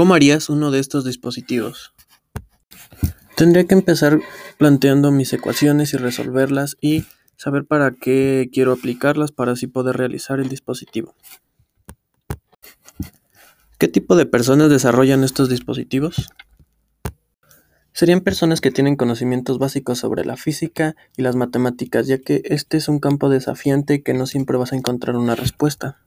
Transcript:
¿Cómo harías uno de estos dispositivos? Tendría que empezar planteando mis ecuaciones y resolverlas y saber para qué quiero aplicarlas para así poder realizar el dispositivo. ¿Qué tipo de personas desarrollan estos dispositivos? Serían personas que tienen conocimientos básicos sobre la física y las matemáticas, ya que este es un campo desafiante que no siempre vas a encontrar una respuesta.